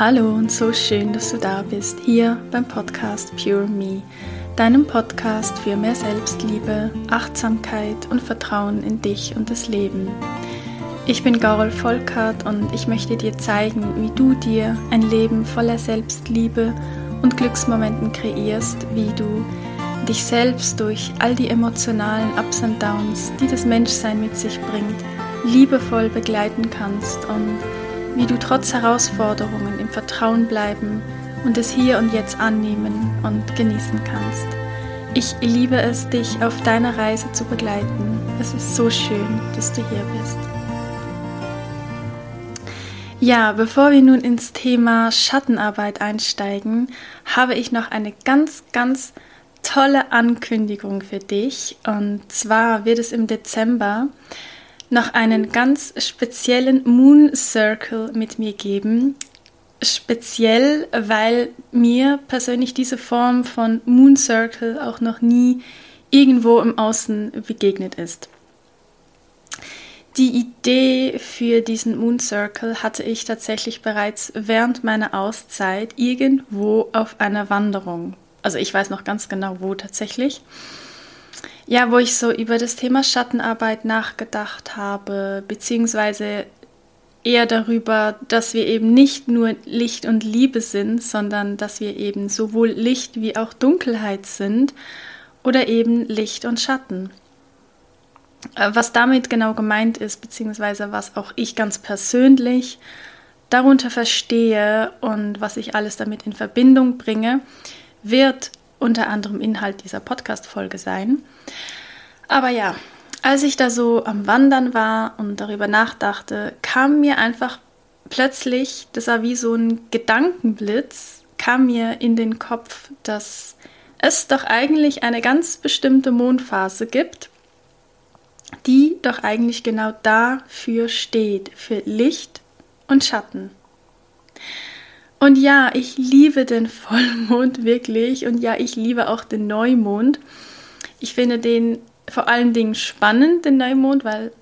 Hallo und so schön, dass du da bist, hier beim Podcast Pure Me, deinem Podcast für mehr Selbstliebe, Achtsamkeit und Vertrauen in dich und das Leben. Ich bin Gaurel Volkert und ich möchte dir zeigen, wie du dir ein Leben voller Selbstliebe und Glücksmomenten kreierst, wie du dich selbst durch all die emotionalen Ups und Downs, die das Menschsein mit sich bringt, liebevoll begleiten kannst und wie du trotz Herausforderungen im Vertrauen bleiben und es hier und jetzt annehmen und genießen kannst. Ich liebe es, dich auf deiner Reise zu begleiten. Es ist so schön, dass du hier bist. Ja, bevor wir nun ins Thema Schattenarbeit einsteigen, habe ich noch eine ganz, ganz tolle Ankündigung für dich. Und zwar wird es im Dezember noch einen ganz speziellen Moon Circle mit mir geben. Speziell, weil mir persönlich diese Form von Moon Circle auch noch nie irgendwo im Außen begegnet ist. Die Idee für diesen Moon Circle hatte ich tatsächlich bereits während meiner Auszeit irgendwo auf einer Wanderung. Also ich weiß noch ganz genau wo tatsächlich ja, wo ich so über das Thema Schattenarbeit nachgedacht habe, beziehungsweise eher darüber, dass wir eben nicht nur Licht und Liebe sind, sondern dass wir eben sowohl Licht wie auch Dunkelheit sind oder eben Licht und Schatten. Äh, was damit genau gemeint ist, beziehungsweise was auch ich ganz persönlich darunter verstehe und was ich alles damit in Verbindung bringe, wird unter anderem Inhalt dieser Podcast-Folge sein. Aber ja, als ich da so am Wandern war und darüber nachdachte, kam mir einfach plötzlich, das war wie so ein Gedankenblitz, kam mir in den Kopf, dass es doch eigentlich eine ganz bestimmte Mondphase gibt, die doch eigentlich genau dafür steht, für Licht und Schatten. Und ja, ich liebe den Vollmond wirklich und ja, ich liebe auch den Neumond. Ich finde den vor allen Dingen spannend, den Neumond, weil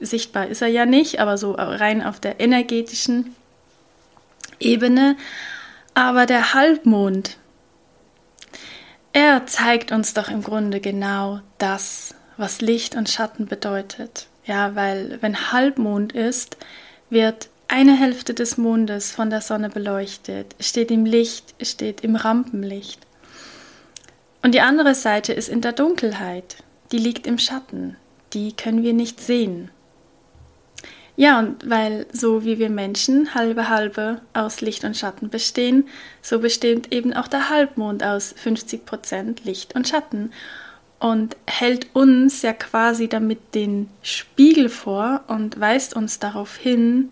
sichtbar ist er ja nicht, aber so rein auf der energetischen Ebene. Aber der Halbmond, er zeigt uns doch im Grunde genau das, was Licht und Schatten bedeutet. Ja, weil wenn Halbmond ist, wird eine Hälfte des Mondes von der Sonne beleuchtet, steht im Licht, steht im Rampenlicht. Und die andere Seite ist in der Dunkelheit, die liegt im Schatten, die können wir nicht sehen. Ja, und weil so wie wir Menschen halbe halbe aus Licht und Schatten bestehen, so besteht eben auch der Halbmond aus 50% Licht und Schatten und hält uns ja quasi damit den Spiegel vor und weist uns darauf hin,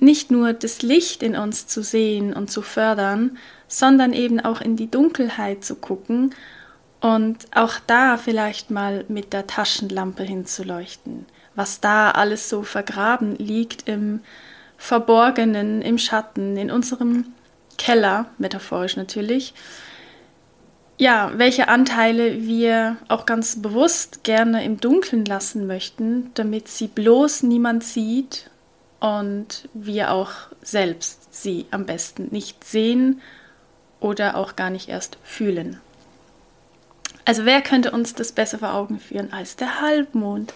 nicht nur das Licht in uns zu sehen und zu fördern, sondern eben auch in die Dunkelheit zu gucken und auch da vielleicht mal mit der Taschenlampe hinzuleuchten, was da alles so vergraben liegt im Verborgenen, im Schatten, in unserem Keller, metaphorisch natürlich. Ja, welche Anteile wir auch ganz bewusst gerne im Dunkeln lassen möchten, damit sie bloß niemand sieht und wir auch selbst sie am besten nicht sehen oder auch gar nicht erst fühlen. Also wer könnte uns das besser vor Augen führen als der Halbmond?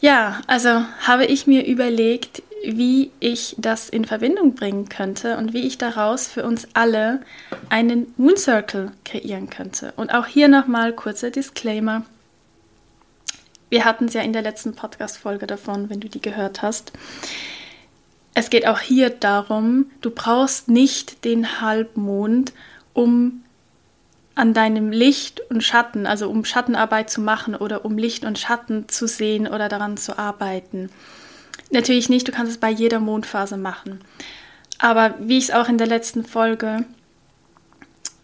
Ja, also habe ich mir überlegt, wie ich das in Verbindung bringen könnte und wie ich daraus für uns alle einen Moon Circle kreieren könnte. Und auch hier nochmal kurzer Disclaimer. Wir hatten es ja in der letzten Podcast-Folge davon, wenn du die gehört hast. Es geht auch hier darum, du brauchst nicht den Halbmond, um an deinem Licht und Schatten, also um Schattenarbeit zu machen oder um Licht und Schatten zu sehen oder daran zu arbeiten. Natürlich nicht, du kannst es bei jeder Mondphase machen. Aber wie ich es auch in der letzten Folge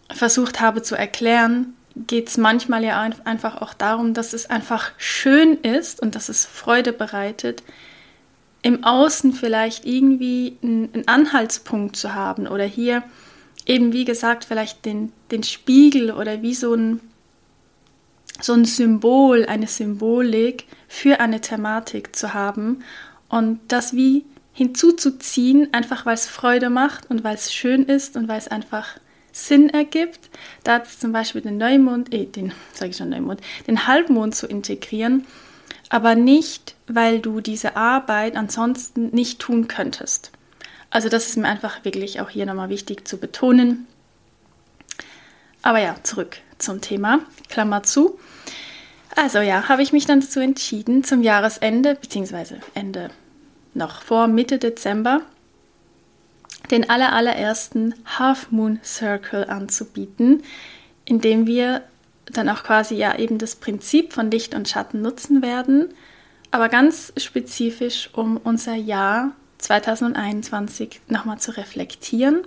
versucht habe zu erklären, geht es manchmal ja einfach auch darum, dass es einfach schön ist und dass es Freude bereitet, im Außen vielleicht irgendwie einen Anhaltspunkt zu haben oder hier eben wie gesagt vielleicht den, den Spiegel oder wie so ein, so ein Symbol, eine Symbolik für eine Thematik zu haben und das wie hinzuzuziehen, einfach weil es Freude macht und weil es schön ist und weil es einfach Sinn ergibt, da zum Beispiel den Neumond, äh, den, sage ich schon Neumond, den Halbmond zu integrieren, aber nicht, weil du diese Arbeit ansonsten nicht tun könntest. Also das ist mir einfach wirklich auch hier nochmal wichtig zu betonen. Aber ja, zurück zum Thema, Klammer zu. Also ja, habe ich mich dann dazu entschieden, zum Jahresende, beziehungsweise Ende noch vor Mitte Dezember, den allerallerersten Half Moon Circle anzubieten, in dem wir dann auch quasi ja eben das Prinzip von Licht und Schatten nutzen werden, aber ganz spezifisch, um unser Jahr 2021 nochmal zu reflektieren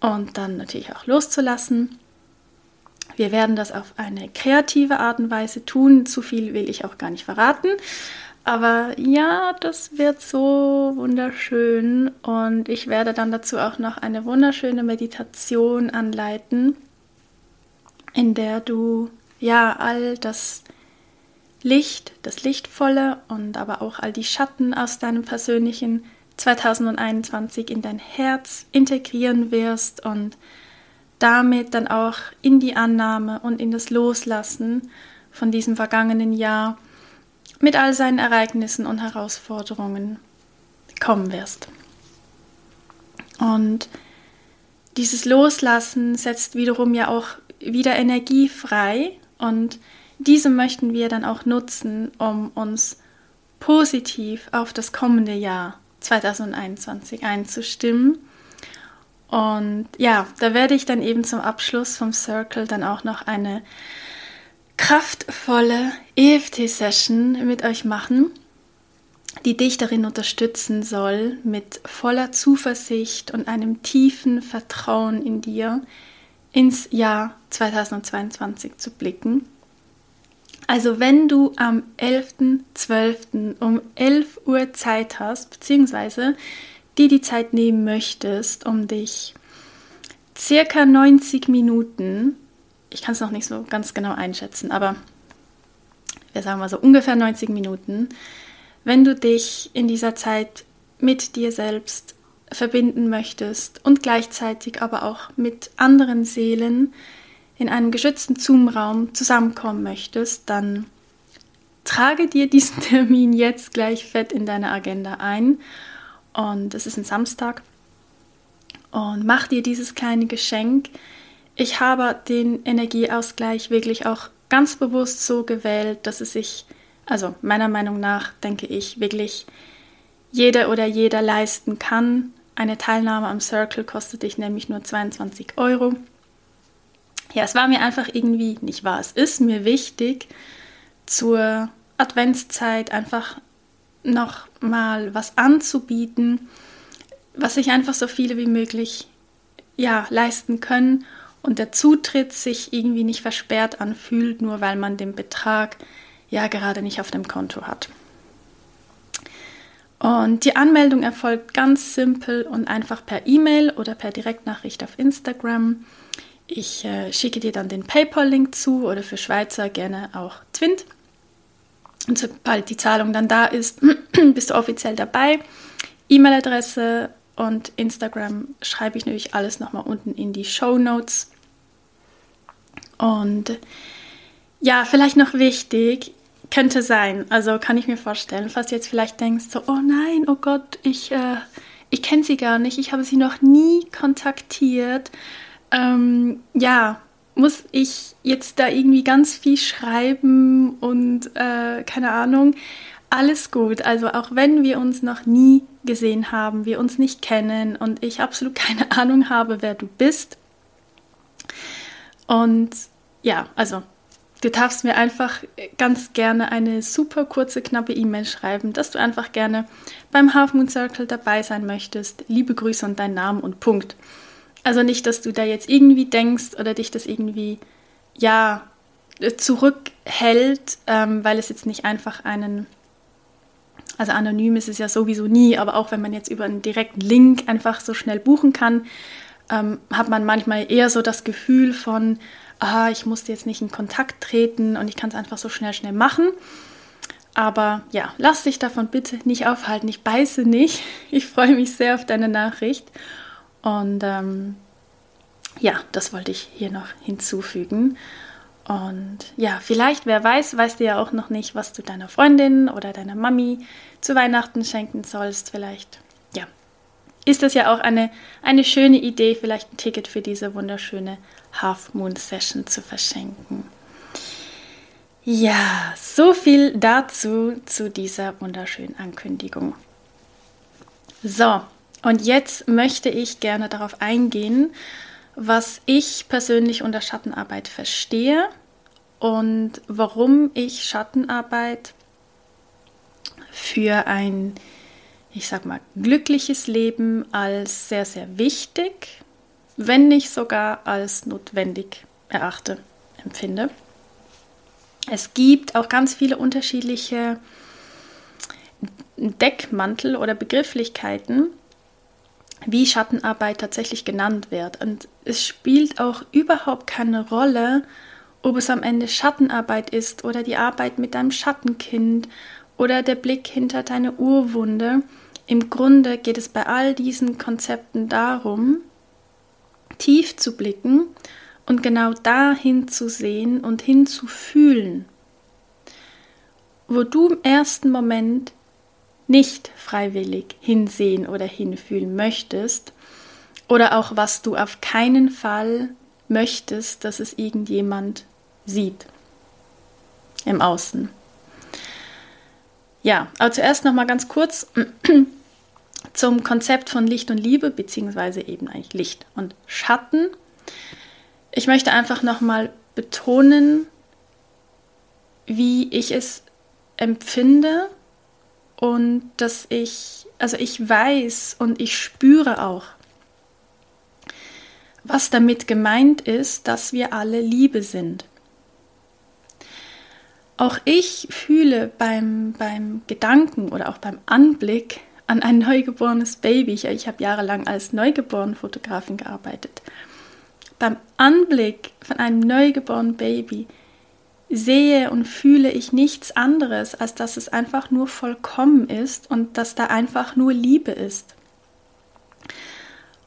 und dann natürlich auch loszulassen. Wir werden das auf eine kreative Art und Weise tun. Zu viel will ich auch gar nicht verraten. Aber ja, das wird so wunderschön und ich werde dann dazu auch noch eine wunderschöne Meditation anleiten, in der du ja all das Licht, das Lichtvolle und aber auch all die Schatten aus deinem persönlichen 2021 in dein Herz integrieren wirst und damit dann auch in die Annahme und in das Loslassen von diesem vergangenen Jahr mit all seinen Ereignissen und Herausforderungen kommen wirst. Und dieses Loslassen setzt wiederum ja auch wieder Energie frei und diese möchten wir dann auch nutzen, um uns positiv auf das kommende Jahr 2021 einzustimmen. Und ja, da werde ich dann eben zum Abschluss vom Circle dann auch noch eine kraftvolle EFT-Session mit euch machen, die dich darin unterstützen soll, mit voller Zuversicht und einem tiefen Vertrauen in dir ins Jahr 2022 zu blicken. Also wenn du am 11.12. um 11 Uhr Zeit hast, beziehungsweise dir die Zeit nehmen möchtest, um dich circa 90 Minuten ich kann es noch nicht so ganz genau einschätzen, aber wir sagen mal so ungefähr 90 Minuten, wenn du dich in dieser Zeit mit dir selbst verbinden möchtest und gleichzeitig aber auch mit anderen Seelen in einem geschützten Zoom-Raum zusammenkommen möchtest, dann trage dir diesen Termin jetzt gleich fett in deine Agenda ein. Und es ist ein Samstag. Und mach dir dieses kleine Geschenk, ich habe den Energieausgleich wirklich auch ganz bewusst so gewählt, dass es sich, also meiner Meinung nach, denke ich, wirklich jeder oder jeder leisten kann. Eine Teilnahme am Circle kostet dich nämlich nur 22 Euro. Ja, es war mir einfach irgendwie, nicht wahr, es ist mir wichtig, zur Adventszeit einfach noch mal was anzubieten, was sich einfach so viele wie möglich ja, leisten können und der Zutritt sich irgendwie nicht versperrt anfühlt, nur weil man den Betrag ja gerade nicht auf dem Konto hat. Und die Anmeldung erfolgt ganz simpel und einfach per E-Mail oder per Direktnachricht auf Instagram. Ich äh, schicke dir dann den PayPal-Link zu oder für Schweizer gerne auch Twint. Und sobald die Zahlung dann da ist, bist du offiziell dabei. E-Mail-Adresse und Instagram schreibe ich natürlich alles nochmal unten in die Show Notes. Und ja, vielleicht noch wichtig, könnte sein, also kann ich mir vorstellen, falls du jetzt vielleicht denkst, so, oh nein, oh Gott, ich, äh, ich kenne sie gar nicht, ich habe sie noch nie kontaktiert. Ähm, ja, muss ich jetzt da irgendwie ganz viel schreiben und äh, keine Ahnung. Alles gut. Also auch wenn wir uns noch nie gesehen haben, wir uns nicht kennen und ich absolut keine Ahnung habe, wer du bist. Und ja, also du darfst mir einfach ganz gerne eine super kurze, knappe E-Mail schreiben, dass du einfach gerne beim Half Moon Circle dabei sein möchtest. Liebe Grüße und dein Name und Punkt. Also nicht, dass du da jetzt irgendwie denkst oder dich das irgendwie, ja, zurückhält, ähm, weil es jetzt nicht einfach einen also anonym ist es ja sowieso nie, aber auch wenn man jetzt über einen direkten Link einfach so schnell buchen kann, ähm, hat man manchmal eher so das Gefühl von, ah, ich musste jetzt nicht in Kontakt treten und ich kann es einfach so schnell, schnell machen. Aber ja, lass dich davon bitte nicht aufhalten. Ich beiße nicht. Ich freue mich sehr auf deine Nachricht. Und ähm, ja, das wollte ich hier noch hinzufügen. Und ja, vielleicht, wer weiß, weißt du ja auch noch nicht, was du deiner Freundin oder deiner Mami zu Weihnachten schenken sollst. Vielleicht, ja, ist das ja auch eine, eine schöne Idee, vielleicht ein Ticket für diese wunderschöne Half Moon Session zu verschenken. Ja, so viel dazu, zu dieser wunderschönen Ankündigung. So, und jetzt möchte ich gerne darauf eingehen, was ich persönlich unter Schattenarbeit verstehe und warum ich Schattenarbeit für ein, ich sag mal, glückliches Leben als sehr, sehr wichtig, wenn nicht sogar als notwendig erachte, empfinde. Es gibt auch ganz viele unterschiedliche Deckmantel oder Begrifflichkeiten, wie Schattenarbeit tatsächlich genannt wird. Und es spielt auch überhaupt keine Rolle, ob es am Ende Schattenarbeit ist oder die Arbeit mit deinem Schattenkind oder der Blick hinter deine Urwunde. Im Grunde geht es bei all diesen Konzepten darum, tief zu blicken und genau dahin zu sehen und hinzufühlen, wo du im ersten Moment nicht freiwillig hinsehen oder hinfühlen möchtest oder auch was du auf keinen Fall möchtest, dass es irgendjemand sieht im Außen. Ja, aber zuerst noch mal ganz kurz zum Konzept von Licht und Liebe beziehungsweise eben eigentlich Licht und Schatten. Ich möchte einfach noch mal betonen, wie ich es empfinde und dass ich, also ich weiß und ich spüre auch, was damit gemeint ist, dass wir alle Liebe sind. Auch ich fühle beim, beim Gedanken oder auch beim Anblick an ein neugeborenes Baby, ich, ich habe jahrelang als Neugeboren-Fotografin gearbeitet, beim Anblick von einem neugeborenen Baby sehe und fühle ich nichts anderes, als dass es einfach nur vollkommen ist und dass da einfach nur Liebe ist.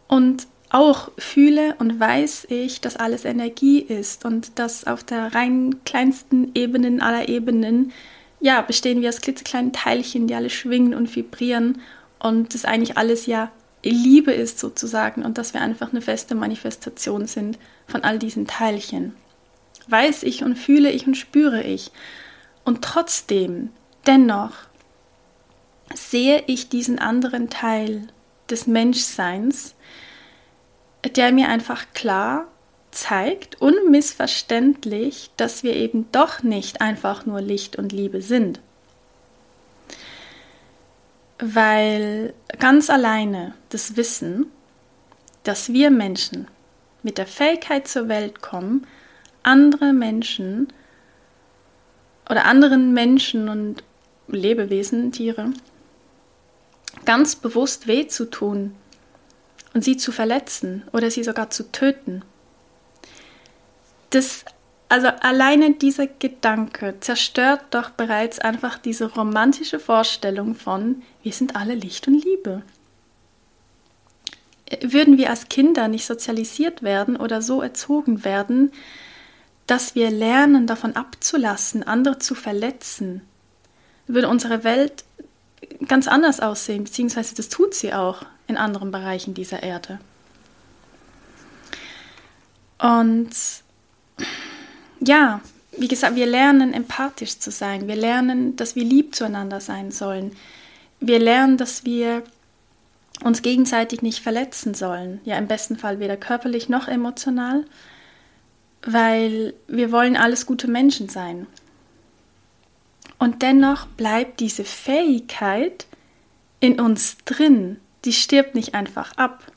Und auch fühle und weiß ich, dass alles Energie ist und dass auf der rein kleinsten Ebenen aller Ebenen, ja, bestehen wir aus klitzekleinen Teilchen, die alle schwingen und vibrieren und das eigentlich alles ja Liebe ist sozusagen und dass wir einfach eine feste Manifestation sind von all diesen Teilchen weiß ich und fühle ich und spüre ich. Und trotzdem, dennoch, sehe ich diesen anderen Teil des Menschseins, der mir einfach klar zeigt, unmissverständlich, dass wir eben doch nicht einfach nur Licht und Liebe sind. Weil ganz alleine das Wissen, dass wir Menschen mit der Fähigkeit zur Welt kommen, andere Menschen oder anderen Menschen und Lebewesen, Tiere, ganz bewusst weh zu tun und sie zu verletzen oder sie sogar zu töten. Das, also alleine dieser Gedanke zerstört doch bereits einfach diese romantische Vorstellung von, wir sind alle Licht und Liebe. Würden wir als Kinder nicht sozialisiert werden oder so erzogen werden, dass wir lernen, davon abzulassen, andere zu verletzen, würde unsere Welt ganz anders aussehen, beziehungsweise das tut sie auch in anderen Bereichen dieser Erde. Und ja, wie gesagt, wir lernen empathisch zu sein. Wir lernen, dass wir lieb zueinander sein sollen. Wir lernen, dass wir uns gegenseitig nicht verletzen sollen. Ja, im besten Fall weder körperlich noch emotional weil wir wollen alles gute Menschen sein. Und dennoch bleibt diese Fähigkeit in uns drin, die stirbt nicht einfach ab.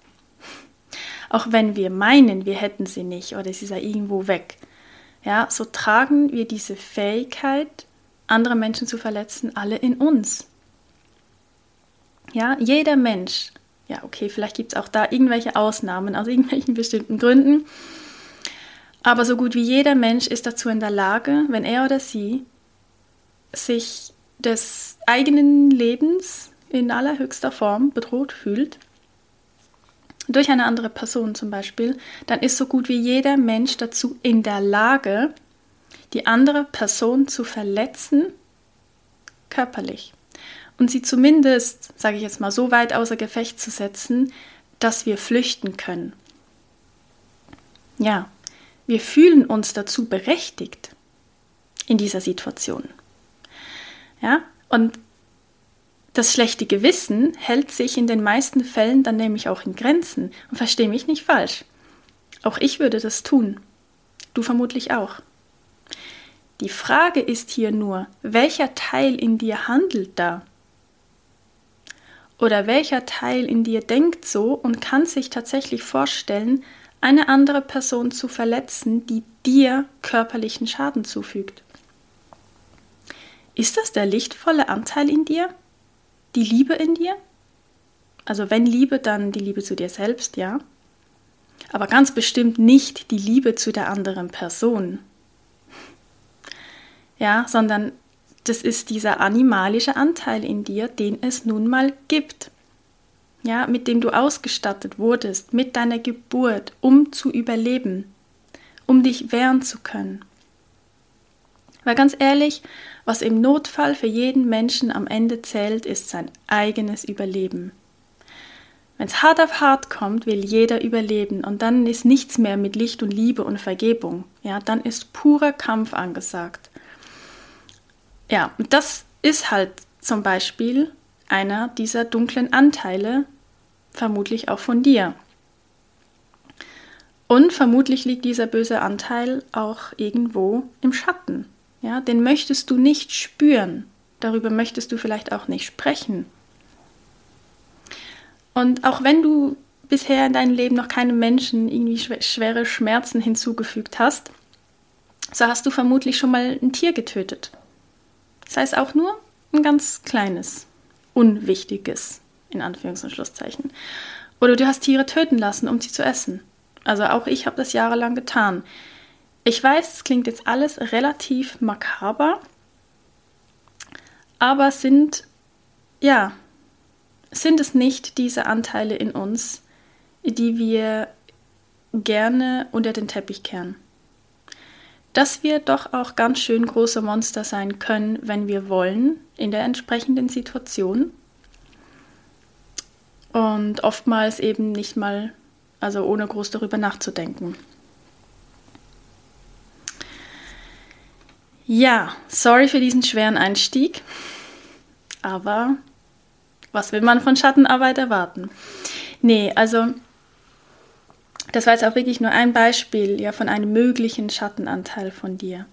Auch wenn wir meinen, wir hätten sie nicht oder sie sei irgendwo weg. Ja, so tragen wir diese Fähigkeit, andere Menschen zu verletzen, alle in uns. Ja, jeder Mensch, ja, okay, vielleicht gibt es auch da irgendwelche Ausnahmen aus irgendwelchen bestimmten Gründen, aber so gut wie jeder Mensch ist dazu in der Lage, wenn er oder sie sich des eigenen Lebens in allerhöchster Form bedroht fühlt, durch eine andere Person zum Beispiel, dann ist so gut wie jeder Mensch dazu in der Lage, die andere Person zu verletzen, körperlich. Und sie zumindest, sage ich jetzt mal, so weit außer Gefecht zu setzen, dass wir flüchten können. Ja, wir fühlen uns dazu berechtigt in dieser Situation. Ja, und das schlechte Gewissen hält sich in den meisten Fällen dann nämlich auch in Grenzen. Und verstehe mich nicht falsch. Auch ich würde das tun. Du vermutlich auch. Die Frage ist hier nur, welcher Teil in dir handelt da? Oder welcher Teil in dir denkt so und kann sich tatsächlich vorstellen, eine andere Person zu verletzen, die dir körperlichen Schaden zufügt? Ist das der lichtvolle Anteil in dir? die Liebe in dir. Also wenn Liebe, dann die Liebe zu dir selbst, ja. Aber ganz bestimmt nicht die Liebe zu der anderen Person. Ja, sondern das ist dieser animalische Anteil in dir, den es nun mal gibt. Ja, mit dem du ausgestattet wurdest, mit deiner Geburt, um zu überleben, um dich wehren zu können. Weil ganz ehrlich, was im Notfall für jeden Menschen am Ende zählt, ist sein eigenes Überleben. Wenn es hart auf hart kommt, will jeder überleben und dann ist nichts mehr mit Licht und Liebe und Vergebung. Ja, dann ist purer Kampf angesagt. Ja, und das ist halt zum Beispiel einer dieser dunklen Anteile, vermutlich auch von dir. Und vermutlich liegt dieser böse Anteil auch irgendwo im Schatten. Ja, den möchtest du nicht spüren. Darüber möchtest du vielleicht auch nicht sprechen. Und auch wenn du bisher in deinem Leben noch keinem Menschen irgendwie schwere Schmerzen hinzugefügt hast, so hast du vermutlich schon mal ein Tier getötet. Sei es auch nur ein ganz kleines, unwichtiges, in Anführungs- und Schlusszeichen. Oder du hast Tiere töten lassen, um sie zu essen. Also auch ich habe das jahrelang getan. Ich weiß, es klingt jetzt alles relativ makaber, aber sind, ja, sind es nicht diese Anteile in uns, die wir gerne unter den Teppich kehren? Dass wir doch auch ganz schön große Monster sein können, wenn wir wollen, in der entsprechenden Situation. Und oftmals eben nicht mal, also ohne groß darüber nachzudenken. Ja, sorry für diesen schweren Einstieg, aber was will man von Schattenarbeit erwarten? Nee, also das war jetzt auch wirklich nur ein Beispiel ja, von einem möglichen Schattenanteil von dir,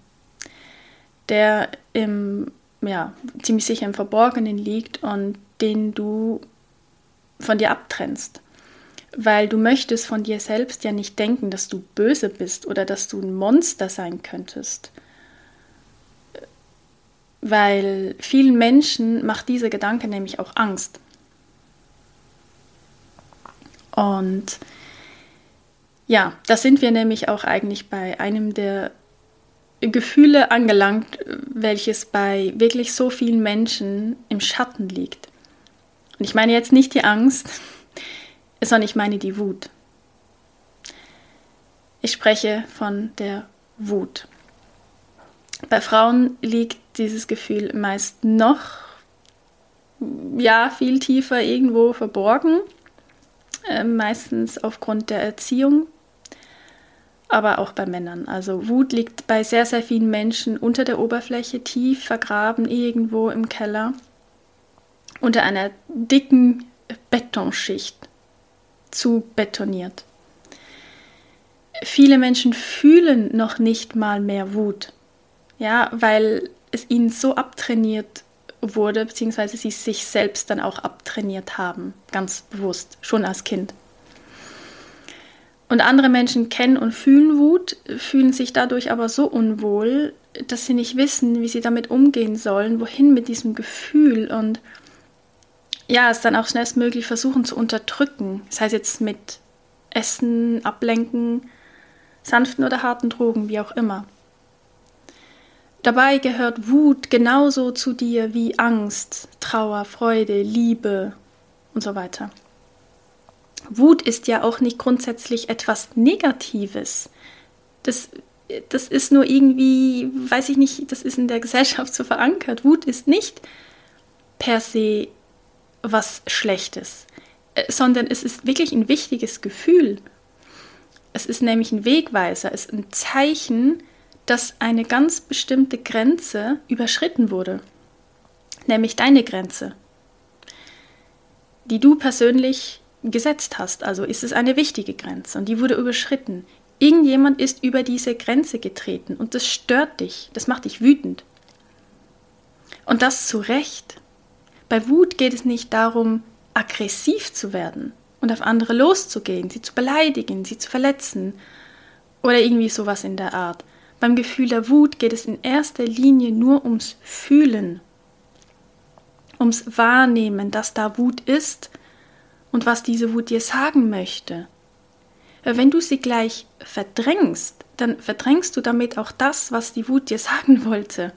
der im, ja, ziemlich sicher im Verborgenen liegt und den du von dir abtrennst. Weil du möchtest von dir selbst ja nicht denken, dass du böse bist oder dass du ein Monster sein könntest weil vielen Menschen macht dieser Gedanke nämlich auch Angst. Und ja, da sind wir nämlich auch eigentlich bei einem der Gefühle angelangt, welches bei wirklich so vielen Menschen im Schatten liegt. Und ich meine jetzt nicht die Angst, sondern ich meine die Wut. Ich spreche von der Wut. Bei Frauen liegt dieses Gefühl meist noch ja viel tiefer irgendwo verborgen, äh, meistens aufgrund der Erziehung, aber auch bei Männern. Also Wut liegt bei sehr sehr vielen Menschen unter der Oberfläche tief vergraben irgendwo im Keller unter einer dicken Betonschicht zu betoniert. Viele Menschen fühlen noch nicht mal mehr Wut. Ja, weil es ihnen so abtrainiert wurde, beziehungsweise sie sich selbst dann auch abtrainiert haben, ganz bewusst, schon als Kind. Und andere Menschen kennen und fühlen Wut, fühlen sich dadurch aber so unwohl, dass sie nicht wissen, wie sie damit umgehen sollen, wohin mit diesem Gefühl und ja, es dann auch schnellstmöglich versuchen zu unterdrücken. Das heißt jetzt mit Essen, Ablenken, sanften oder harten Drogen, wie auch immer Dabei gehört Wut genauso zu dir wie Angst, Trauer, Freude, Liebe und so weiter. Wut ist ja auch nicht grundsätzlich etwas Negatives. Das, das ist nur irgendwie, weiß ich nicht, das ist in der Gesellschaft so verankert. Wut ist nicht per se was Schlechtes, äh, sondern es ist wirklich ein wichtiges Gefühl. Es ist nämlich ein Wegweiser, es ist ein Zeichen, dass eine ganz bestimmte Grenze überschritten wurde, nämlich deine Grenze, die du persönlich gesetzt hast. Also ist es eine wichtige Grenze und die wurde überschritten. Irgendjemand ist über diese Grenze getreten und das stört dich, das macht dich wütend. Und das zu Recht. Bei Wut geht es nicht darum, aggressiv zu werden und auf andere loszugehen, sie zu beleidigen, sie zu verletzen oder irgendwie sowas in der Art. Beim Gefühl der Wut geht es in erster Linie nur ums Fühlen, ums Wahrnehmen, dass da Wut ist und was diese Wut dir sagen möchte. Wenn du sie gleich verdrängst, dann verdrängst du damit auch das, was die Wut dir sagen wollte.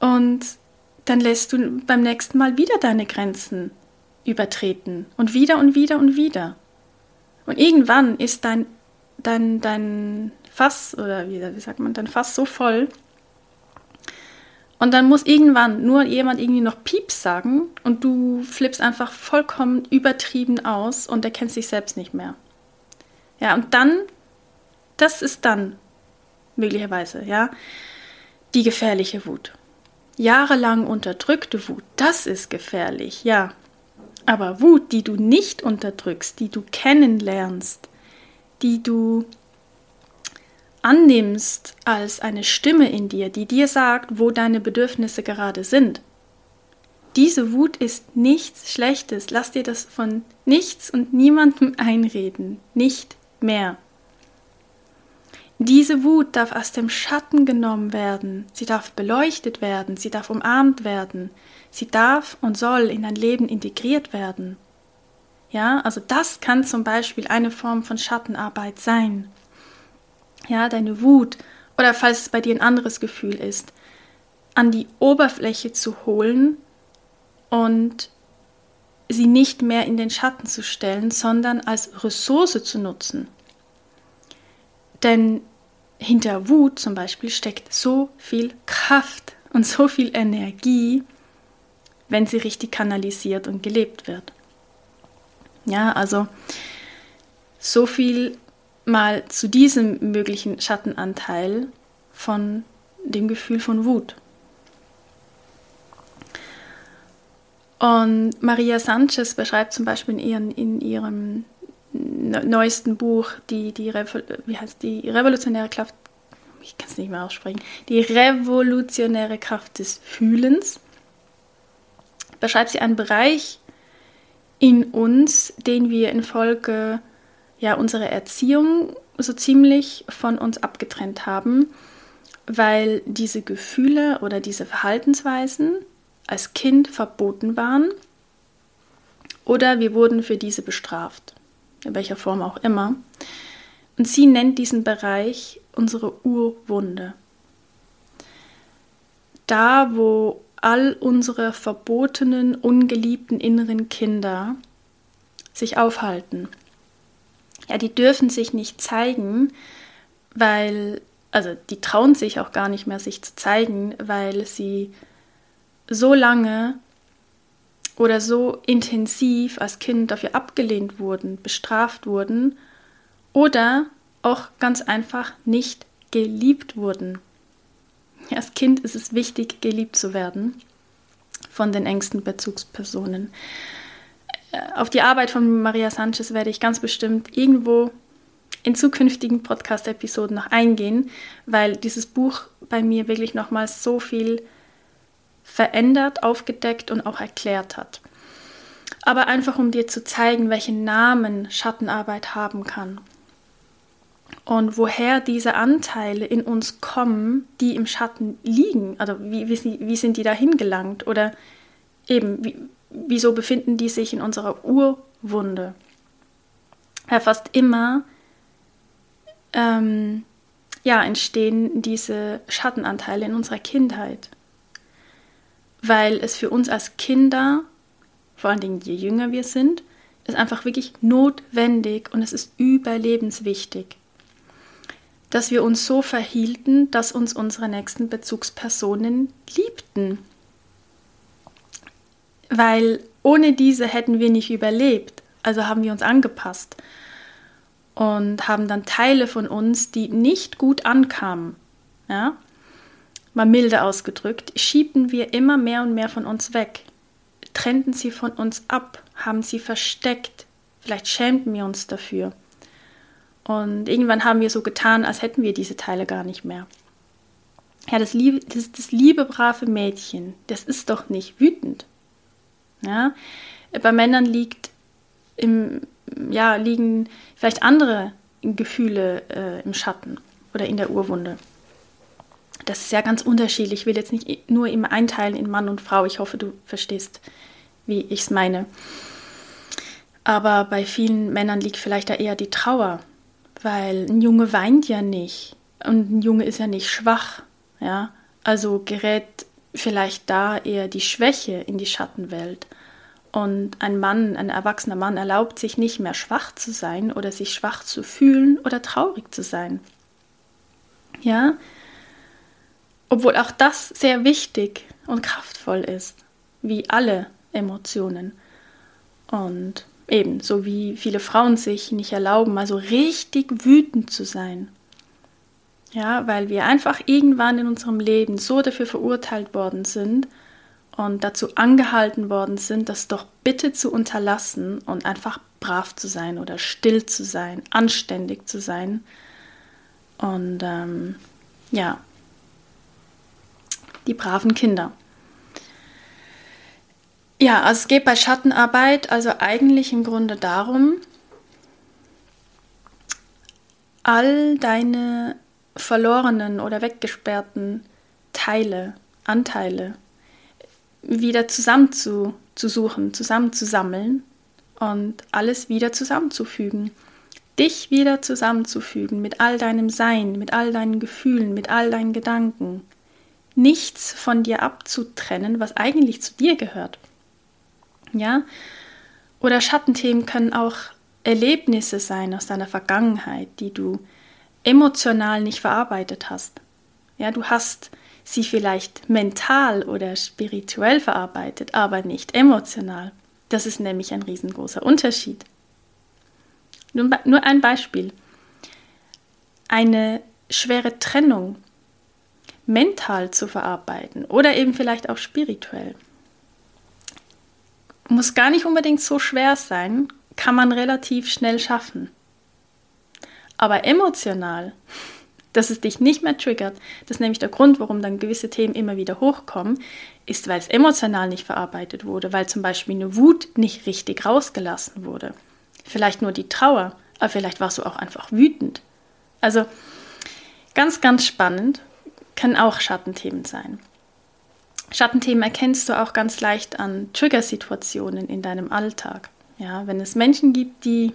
Und dann lässt du beim nächsten Mal wieder deine Grenzen übertreten und wieder und wieder und wieder. Und irgendwann ist dein, dein, dein Fass oder wie, wie sagt man, dein Fass so voll, und dann muss irgendwann nur jemand irgendwie noch Pieps sagen und du flippst einfach vollkommen übertrieben aus und erkennst dich selbst nicht mehr. Ja, und dann, das ist dann möglicherweise, ja, die gefährliche Wut. Jahrelang unterdrückte Wut, das ist gefährlich, ja. Aber Wut, die du nicht unterdrückst, die du kennenlernst, die du annimmst als eine Stimme in dir, die dir sagt, wo deine Bedürfnisse gerade sind. Diese Wut ist nichts Schlechtes. Lass dir das von nichts und niemandem einreden. Nicht mehr. Diese Wut darf aus dem Schatten genommen werden. Sie darf beleuchtet werden. Sie darf umarmt werden. Sie darf und soll in dein Leben integriert werden. Ja, also das kann zum Beispiel eine Form von Schattenarbeit sein ja, deine Wut oder falls es bei dir ein anderes Gefühl ist, an die Oberfläche zu holen und sie nicht mehr in den Schatten zu stellen, sondern als Ressource zu nutzen. Denn hinter Wut zum Beispiel steckt so viel Kraft und so viel Energie, wenn sie richtig kanalisiert und gelebt wird. Ja, also so viel mal zu diesem möglichen Schattenanteil von dem Gefühl von Wut. Und Maria Sanchez beschreibt zum Beispiel in, ihren, in ihrem neuesten Buch die, die, wie heißt die? Revolutionäre Kraft, ich kann es nicht mehr aussprechen, die revolutionäre Kraft des Fühlens, beschreibt sie einen Bereich in uns, den wir in Folge ja unsere Erziehung so ziemlich von uns abgetrennt haben, weil diese Gefühle oder diese Verhaltensweisen als Kind verboten waren oder wir wurden für diese bestraft, in welcher Form auch immer. Und sie nennt diesen Bereich unsere Urwunde. Da, wo all unsere verbotenen, ungeliebten inneren Kinder sich aufhalten ja, die dürfen sich nicht zeigen, weil, also die trauen sich auch gar nicht mehr, sich zu zeigen, weil sie so lange oder so intensiv als Kind dafür abgelehnt wurden, bestraft wurden oder auch ganz einfach nicht geliebt wurden. als Kind ist es wichtig, geliebt zu werden von den engsten Bezugspersonen. Äh, auf die Arbeit von Maria Sanchez werde ich ganz bestimmt irgendwo in zukünftigen Podcast-Episoden noch eingehen, weil dieses Buch bei mir wirklich nochmals so viel verändert, aufgedeckt und auch erklärt hat. Aber einfach um dir zu zeigen, welchen Namen Schattenarbeit haben kann und woher diese Anteile in uns kommen, die im Schatten liegen. Also wie, wie, wie sind die dahin gelangt oder eben wie, wieso befinden die sich in unserer Urwunde? Ja, fast immer ähm, ja, entstehen diese Schattenanteile in unserer Kindheit. Weil es für uns als Kinder, vor allen Dingen je jünger wir sind, ist einfach wirklich notwendig und es ist überlebenswichtig, dass wir uns so verhielten, dass uns unsere nächsten Bezugspersonen liebten. Weil ohne diese hätten wir nicht überlebt, also haben wir uns angepasst und haben dann Teile von uns, die nicht gut ankamen, ja, mal milde ausgedrückt, schiebten wir immer mehr und mehr von uns weg, trennten sie von uns ab, haben sie versteckt, vielleicht schämten wir uns dafür. Und irgendwann haben wir so getan, als hätten wir diese Teile gar nicht mehr. Ja, das liebe, das, das liebe brave Mädchen, das ist doch nicht wütend. Ja? Bei Männern liegt im, ja, liegen vielleicht andere Gefühle äh, im Schatten oder in der Urwunde. Das ist ja ganz unterschiedlich. Ich will jetzt nicht nur immer einteilen in Mann und Frau. Ich hoffe, du verstehst, wie ich es meine. Aber bei vielen Männern liegt vielleicht da eher die Trauer, weil ein Junge weint ja nicht und ein Junge ist ja nicht schwach. Ja? Also gerät vielleicht da eher die Schwäche in die Schattenwelt. Und ein Mann, ein erwachsener Mann erlaubt sich nicht mehr schwach zu sein oder sich schwach zu fühlen oder traurig zu sein. Ja? Obwohl auch das sehr wichtig und kraftvoll ist, wie alle Emotionen. Und eben, so wie viele Frauen sich nicht erlauben, mal so richtig wütend zu sein. Ja, weil wir einfach irgendwann in unserem Leben so dafür verurteilt worden sind, und dazu angehalten worden sind, das doch bitte zu unterlassen und einfach brav zu sein oder still zu sein, anständig zu sein. Und ähm, ja, die braven Kinder. Ja, also es geht bei Schattenarbeit also eigentlich im Grunde darum, all deine verlorenen oder weggesperrten Teile, Anteile wieder zusammenzusuchen, zusammenzusammeln und alles wieder zusammenzufügen. Dich wieder zusammenzufügen mit all deinem Sein, mit all deinen Gefühlen, mit all deinen Gedanken. Nichts von dir abzutrennen, was eigentlich zu dir gehört. Ja? Oder Schattenthemen können auch Erlebnisse sein aus deiner Vergangenheit, die du emotional nicht verarbeitet hast. Ja, du hast sie vielleicht mental oder spirituell verarbeitet, aber nicht emotional. Das ist nämlich ein riesengroßer Unterschied. Nur, nur ein Beispiel. Eine schwere Trennung mental zu verarbeiten oder eben vielleicht auch spirituell muss gar nicht unbedingt so schwer sein, kann man relativ schnell schaffen. Aber emotional dass es dich nicht mehr triggert, das ist nämlich der Grund, warum dann gewisse Themen immer wieder hochkommen, ist, weil es emotional nicht verarbeitet wurde, weil zum Beispiel eine Wut nicht richtig rausgelassen wurde. Vielleicht nur die Trauer, aber vielleicht warst du auch einfach wütend. Also ganz, ganz spannend, können auch Schattenthemen sein. Schattenthemen erkennst du auch ganz leicht an Triggersituationen in deinem Alltag. Ja, wenn es Menschen gibt, die,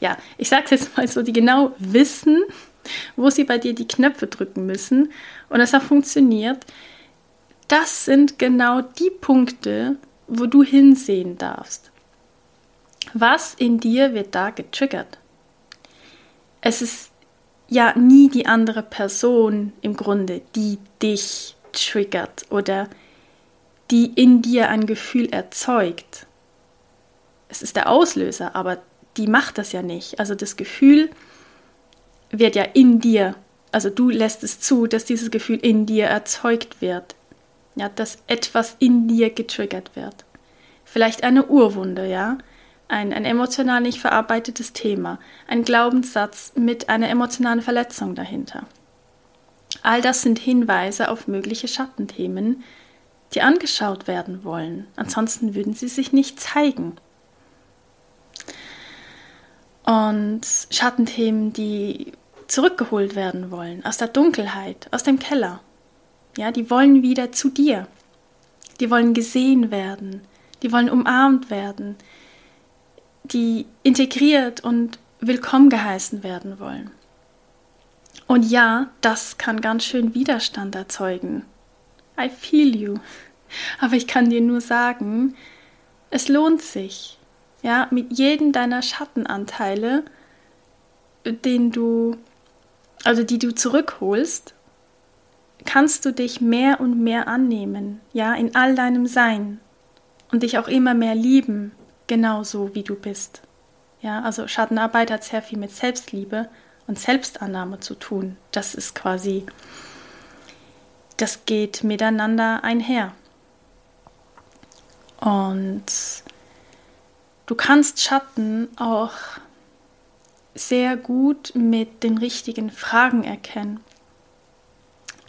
ja, ich sage es jetzt mal so, die genau wissen, wo sie bei dir die Knöpfe drücken müssen und es auch funktioniert, das sind genau die Punkte, wo du hinsehen darfst. Was in dir wird da getriggert? Es ist ja nie die andere Person im Grunde, die dich triggert oder die in dir ein Gefühl erzeugt. Es ist der Auslöser, aber die macht das ja nicht. Also das Gefühl wird ja in dir, also du lässt es zu, dass dieses Gefühl in dir erzeugt wird. Ja, dass etwas in dir getriggert wird. Vielleicht eine Urwunde, ja, ein, ein emotional nicht verarbeitetes Thema, ein Glaubenssatz mit einer emotionalen Verletzung dahinter. All das sind Hinweise auf mögliche Schattenthemen, die angeschaut werden wollen. Ansonsten würden sie sich nicht zeigen. Und Schattenthemen, die zurückgeholt werden wollen, aus der Dunkelheit, aus dem Keller. Ja, die wollen wieder zu dir. Die wollen gesehen werden, die wollen umarmt werden, die integriert und willkommen geheißen werden wollen. Und ja, das kann ganz schön Widerstand erzeugen. I feel you. Aber ich kann dir nur sagen, es lohnt sich. Ja, mit jedem deiner Schattenanteile, den du, also die du zurückholst, kannst du dich mehr und mehr annehmen, ja, in all deinem Sein und dich auch immer mehr lieben, genauso wie du bist. Ja, also Schattenarbeit hat sehr viel mit Selbstliebe und Selbstannahme zu tun. Das ist quasi, das geht miteinander einher. Und du kannst Schatten auch sehr gut mit den richtigen Fragen erkennen.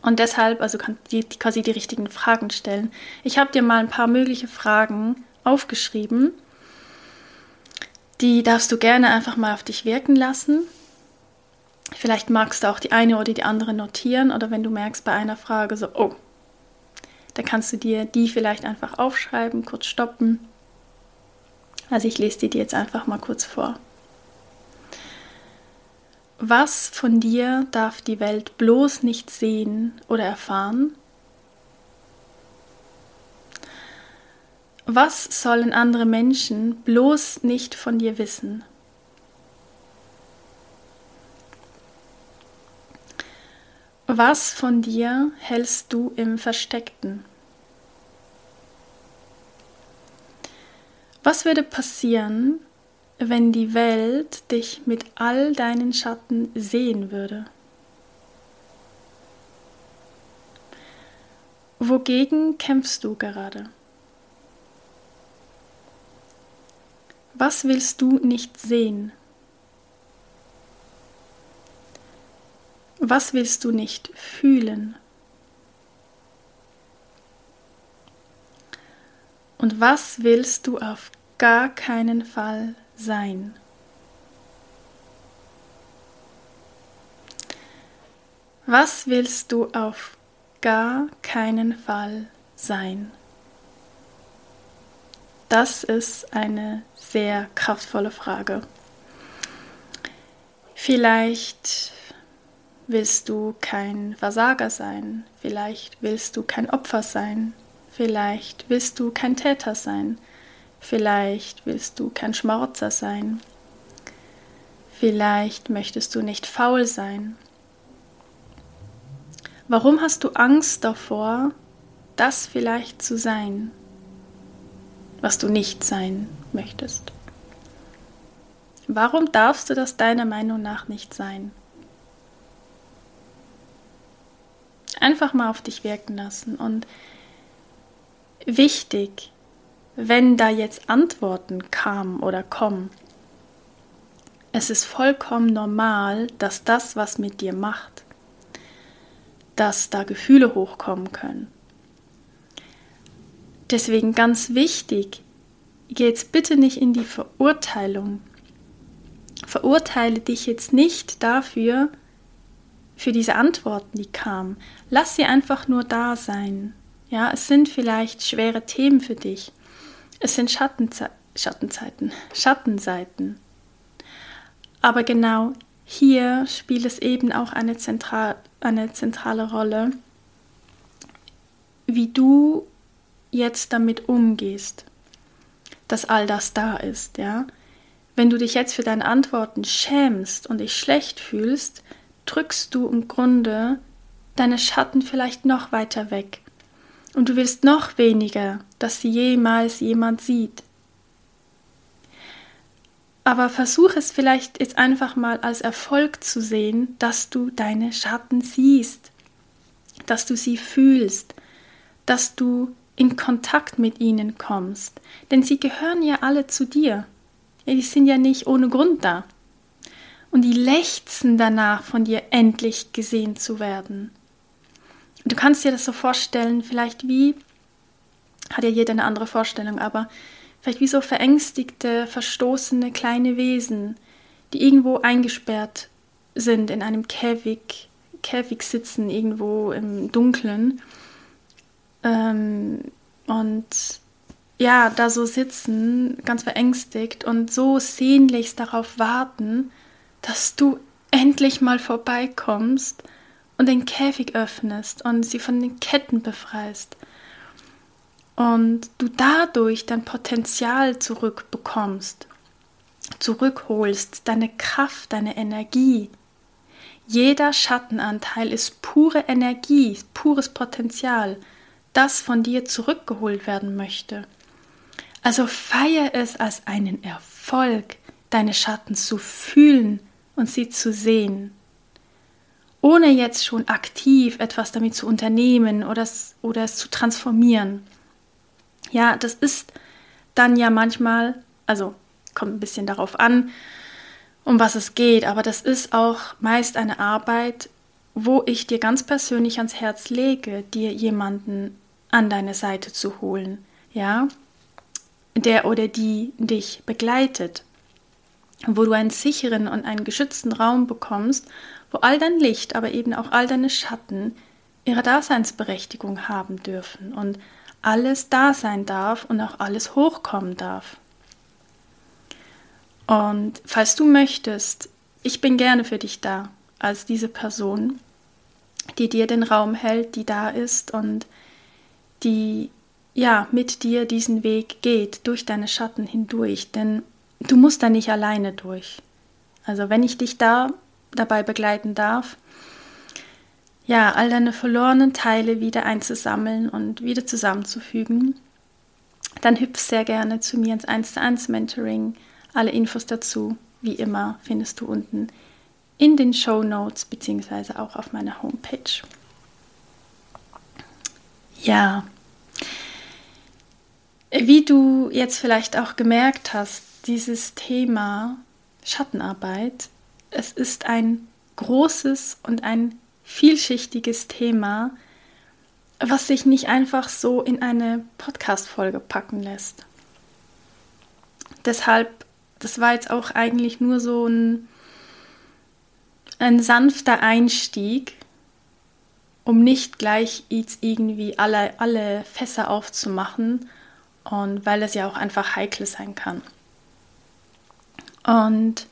Und deshalb, also kann die, quasi die richtigen Fragen stellen. Ich habe dir mal ein paar mögliche Fragen aufgeschrieben. Die darfst du gerne einfach mal auf dich wirken lassen. Vielleicht magst du auch die eine oder die andere notieren oder wenn du merkst bei einer Frage so, oh, dann kannst du dir die vielleicht einfach aufschreiben, kurz stoppen. Also ich lese dir die jetzt einfach mal kurz vor. Was von dir darf die Welt bloß nicht sehen oder erfahren? Was sollen andere Menschen bloß nicht von dir wissen? Was von dir hältst du im Versteckten? Was würde passieren, wenn die Welt dich mit all deinen Schatten sehen würde? Wogegen kämpfst du gerade? Was willst du nicht sehen? Was willst du nicht fühlen? Und was willst du auf gar keinen Fall sein. Was willst du auf gar keinen Fall sein? Das ist eine sehr kraftvolle Frage. Vielleicht willst du kein Versager sein, vielleicht willst du kein Opfer sein, vielleicht willst du kein Täter sein, Vielleicht willst du kein Schmarotzer sein. Vielleicht möchtest du nicht faul sein. Warum hast du Angst davor, das vielleicht zu sein, was du nicht sein möchtest? Warum darfst du das deiner Meinung nach nicht sein? Einfach mal auf dich wirken lassen und wichtig, wenn da jetzt Antworten kamen oder kommen, es ist vollkommen normal, dass das was mit dir macht, dass da Gefühle hochkommen können. Deswegen ganz wichtig, geh jetzt bitte nicht in die Verurteilung. Verurteile dich jetzt nicht dafür, für diese Antworten, die kamen. Lass sie einfach nur da sein. Ja, es sind vielleicht schwere Themen für dich. Es sind Schattenzei Schattenzeiten, Schattenseiten. Aber genau hier spielt es eben auch eine, zentral eine zentrale Rolle, wie du jetzt damit umgehst, dass all das da ist, ja. Wenn du dich jetzt für deine Antworten schämst und dich schlecht fühlst, drückst du im Grunde deine Schatten vielleicht noch weiter weg und du willst noch weniger, dass sie jemals jemand sieht. Aber versuch es vielleicht jetzt einfach mal als Erfolg zu sehen, dass du deine Schatten siehst, dass du sie fühlst, dass du in Kontakt mit ihnen kommst. Denn sie gehören ja alle zu dir. Die sind ja nicht ohne Grund da. Und die lechzen danach, von dir endlich gesehen zu werden. Du kannst dir das so vorstellen, vielleicht wie, hat ja jeder eine andere Vorstellung, aber vielleicht wie so verängstigte, verstoßene kleine Wesen, die irgendwo eingesperrt sind, in einem Käfig, Käfig sitzen, irgendwo im Dunkeln. Ähm, und ja, da so sitzen, ganz verängstigt und so sehnlichst darauf warten, dass du endlich mal vorbeikommst und den Käfig öffnest und sie von den Ketten befreist und du dadurch dein Potenzial zurückbekommst, zurückholst, deine Kraft, deine Energie. Jeder Schattenanteil ist pure Energie, pures Potenzial, das von dir zurückgeholt werden möchte. Also feier es als einen Erfolg, deine Schatten zu fühlen und sie zu sehen ohne jetzt schon aktiv etwas damit zu unternehmen oder es, oder es zu transformieren. Ja, das ist dann ja manchmal, also kommt ein bisschen darauf an, um was es geht, aber das ist auch meist eine Arbeit, wo ich dir ganz persönlich ans Herz lege, dir jemanden an deine Seite zu holen, ja, der oder die dich begleitet, wo du einen sicheren und einen geschützten Raum bekommst, wo all dein Licht, aber eben auch all deine Schatten ihre Daseinsberechtigung haben dürfen und alles da sein darf und auch alles hochkommen darf. Und falls du möchtest, ich bin gerne für dich da, als diese Person, die dir den Raum hält, die da ist und die ja mit dir diesen Weg geht, durch deine Schatten hindurch, denn du musst da nicht alleine durch. Also wenn ich dich da dabei begleiten darf, ja, all deine verlorenen Teile wieder einzusammeln und wieder zusammenzufügen, dann hüpf sehr gerne zu mir ins 1 zu 1 Mentoring. Alle Infos dazu, wie immer, findest du unten in den Show Notes beziehungsweise auch auf meiner Homepage. Ja, wie du jetzt vielleicht auch gemerkt hast, dieses Thema Schattenarbeit es ist ein großes und ein vielschichtiges Thema, was sich nicht einfach so in eine Podcast-Folge packen lässt. Deshalb, das war jetzt auch eigentlich nur so ein, ein sanfter Einstieg, um nicht gleich jetzt irgendwie alle, alle Fässer aufzumachen und weil es ja auch einfach heikel sein kann. Und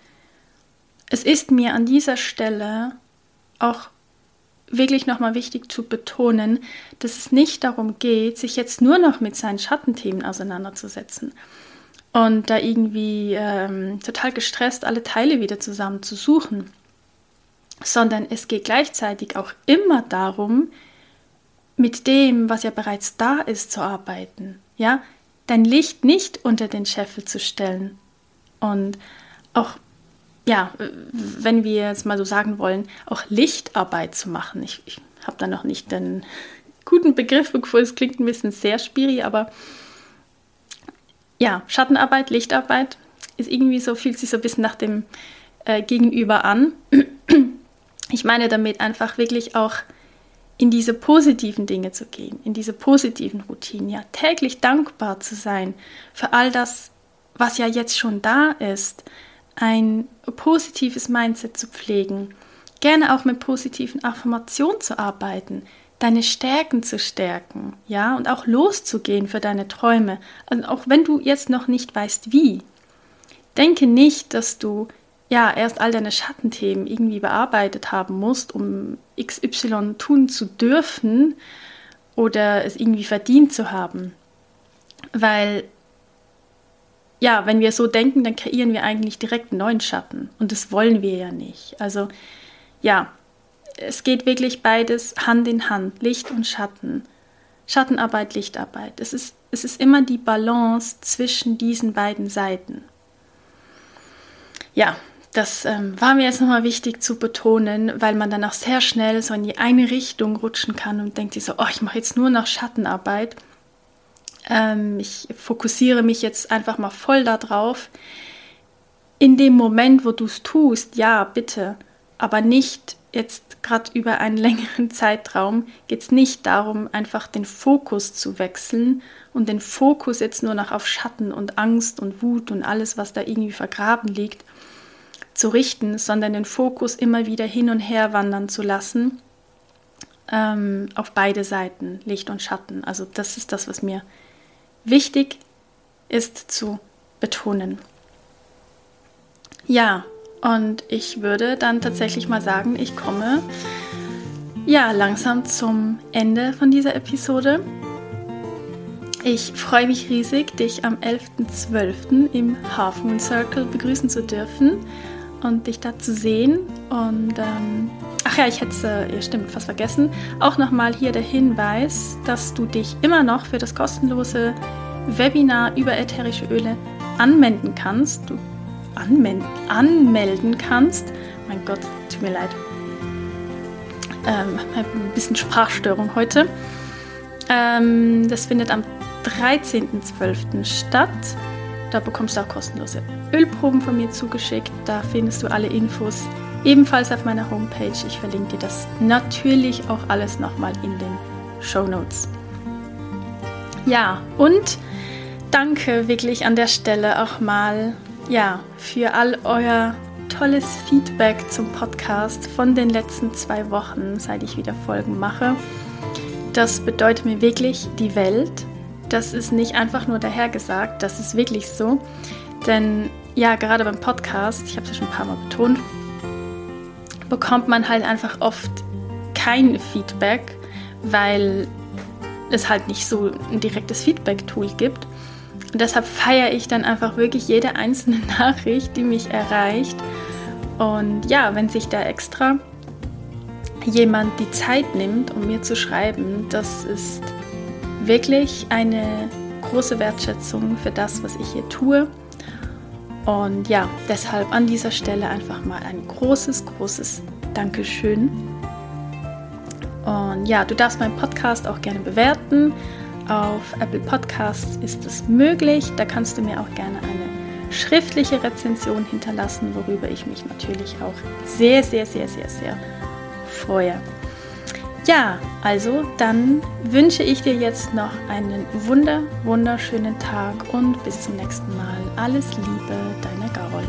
es ist mir an dieser Stelle auch wirklich nochmal wichtig zu betonen, dass es nicht darum geht, sich jetzt nur noch mit seinen Schattenthemen auseinanderzusetzen und da irgendwie ähm, total gestresst alle Teile wieder zusammen zu suchen, sondern es geht gleichzeitig auch immer darum, mit dem, was ja bereits da ist, zu arbeiten. Ja, dein Licht nicht unter den Scheffel zu stellen und auch ja, wenn wir jetzt mal so sagen wollen, auch Lichtarbeit zu machen. Ich, ich habe da noch nicht den guten Begriff gefunden, es klingt ein bisschen sehr schwierig, aber ja, Schattenarbeit, Lichtarbeit ist irgendwie so, fühlt sich so ein bisschen nach dem äh, Gegenüber an. Ich meine damit einfach wirklich auch in diese positiven Dinge zu gehen, in diese positiven Routinen, ja, täglich dankbar zu sein für all das, was ja jetzt schon da ist, ein positives Mindset zu pflegen, gerne auch mit positiven Affirmationen zu arbeiten, deine Stärken zu stärken, ja, und auch loszugehen für deine Träume, also auch wenn du jetzt noch nicht weißt, wie. Denke nicht, dass du ja erst all deine Schattenthemen irgendwie bearbeitet haben musst, um XY tun zu dürfen oder es irgendwie verdient zu haben. Weil ja, wenn wir so denken, dann kreieren wir eigentlich direkt einen neuen Schatten. Und das wollen wir ja nicht. Also ja, es geht wirklich beides Hand in Hand, Licht und Schatten. Schattenarbeit, Lichtarbeit. Es ist, es ist immer die Balance zwischen diesen beiden Seiten. Ja, das ähm, war mir jetzt nochmal wichtig zu betonen, weil man dann auch sehr schnell so in die eine Richtung rutschen kann und denkt sich so, oh, ich mache jetzt nur noch Schattenarbeit. Ähm, ich fokussiere mich jetzt einfach mal voll darauf. In dem Moment, wo du es tust, ja, bitte, aber nicht jetzt gerade über einen längeren Zeitraum, geht es nicht darum, einfach den Fokus zu wechseln und den Fokus jetzt nur noch auf Schatten und Angst und Wut und alles, was da irgendwie vergraben liegt, zu richten, sondern den Fokus immer wieder hin und her wandern zu lassen ähm, auf beide Seiten, Licht und Schatten. Also das ist das, was mir wichtig ist zu betonen. Ja, Und ich würde dann tatsächlich mal sagen, ich komme ja langsam zum Ende von dieser Episode. Ich freue mich riesig, dich am 11.12. im Half Moon Circle begrüßen zu dürfen und dich da zu sehen. Und ähm, ach ja, ich hätte es, äh, stimmt, fast vergessen. Auch nochmal hier der Hinweis, dass du dich immer noch für das kostenlose Webinar über ätherische Öle anmelden kannst. Du anmelden, anmelden kannst. Mein Gott, tut mir leid. Ähm, ein bisschen Sprachstörung heute. Ähm, das findet am 13.12. statt. Da bekommst du auch kostenlose Ölproben von mir zugeschickt. Da findest du alle Infos ebenfalls auf meiner Homepage. Ich verlinke dir das natürlich auch alles nochmal in den Show Notes. Ja, und danke wirklich an der Stelle auch mal ja, für all euer tolles Feedback zum Podcast von den letzten zwei Wochen, seit ich wieder Folgen mache. Das bedeutet mir wirklich die Welt. Das ist nicht einfach nur dahergesagt, das ist wirklich so. Denn ja, gerade beim Podcast, ich habe es ja schon ein paar Mal betont, bekommt man halt einfach oft kein Feedback, weil es halt nicht so ein direktes Feedback-Tool gibt. Und deshalb feiere ich dann einfach wirklich jede einzelne Nachricht, die mich erreicht. Und ja, wenn sich da extra jemand die Zeit nimmt, um mir zu schreiben, das ist wirklich eine große Wertschätzung für das, was ich hier tue. Und ja, deshalb an dieser Stelle einfach mal ein großes, großes Dankeschön. Und ja, du darfst meinen Podcast auch gerne bewerten. Auf Apple Podcasts ist es möglich. Da kannst du mir auch gerne eine schriftliche Rezension hinterlassen, worüber ich mich natürlich auch sehr, sehr, sehr, sehr, sehr freue. Ja, also dann wünsche ich dir jetzt noch einen wunder, wunderschönen Tag und bis zum nächsten Mal. Alles Liebe, deine Carol.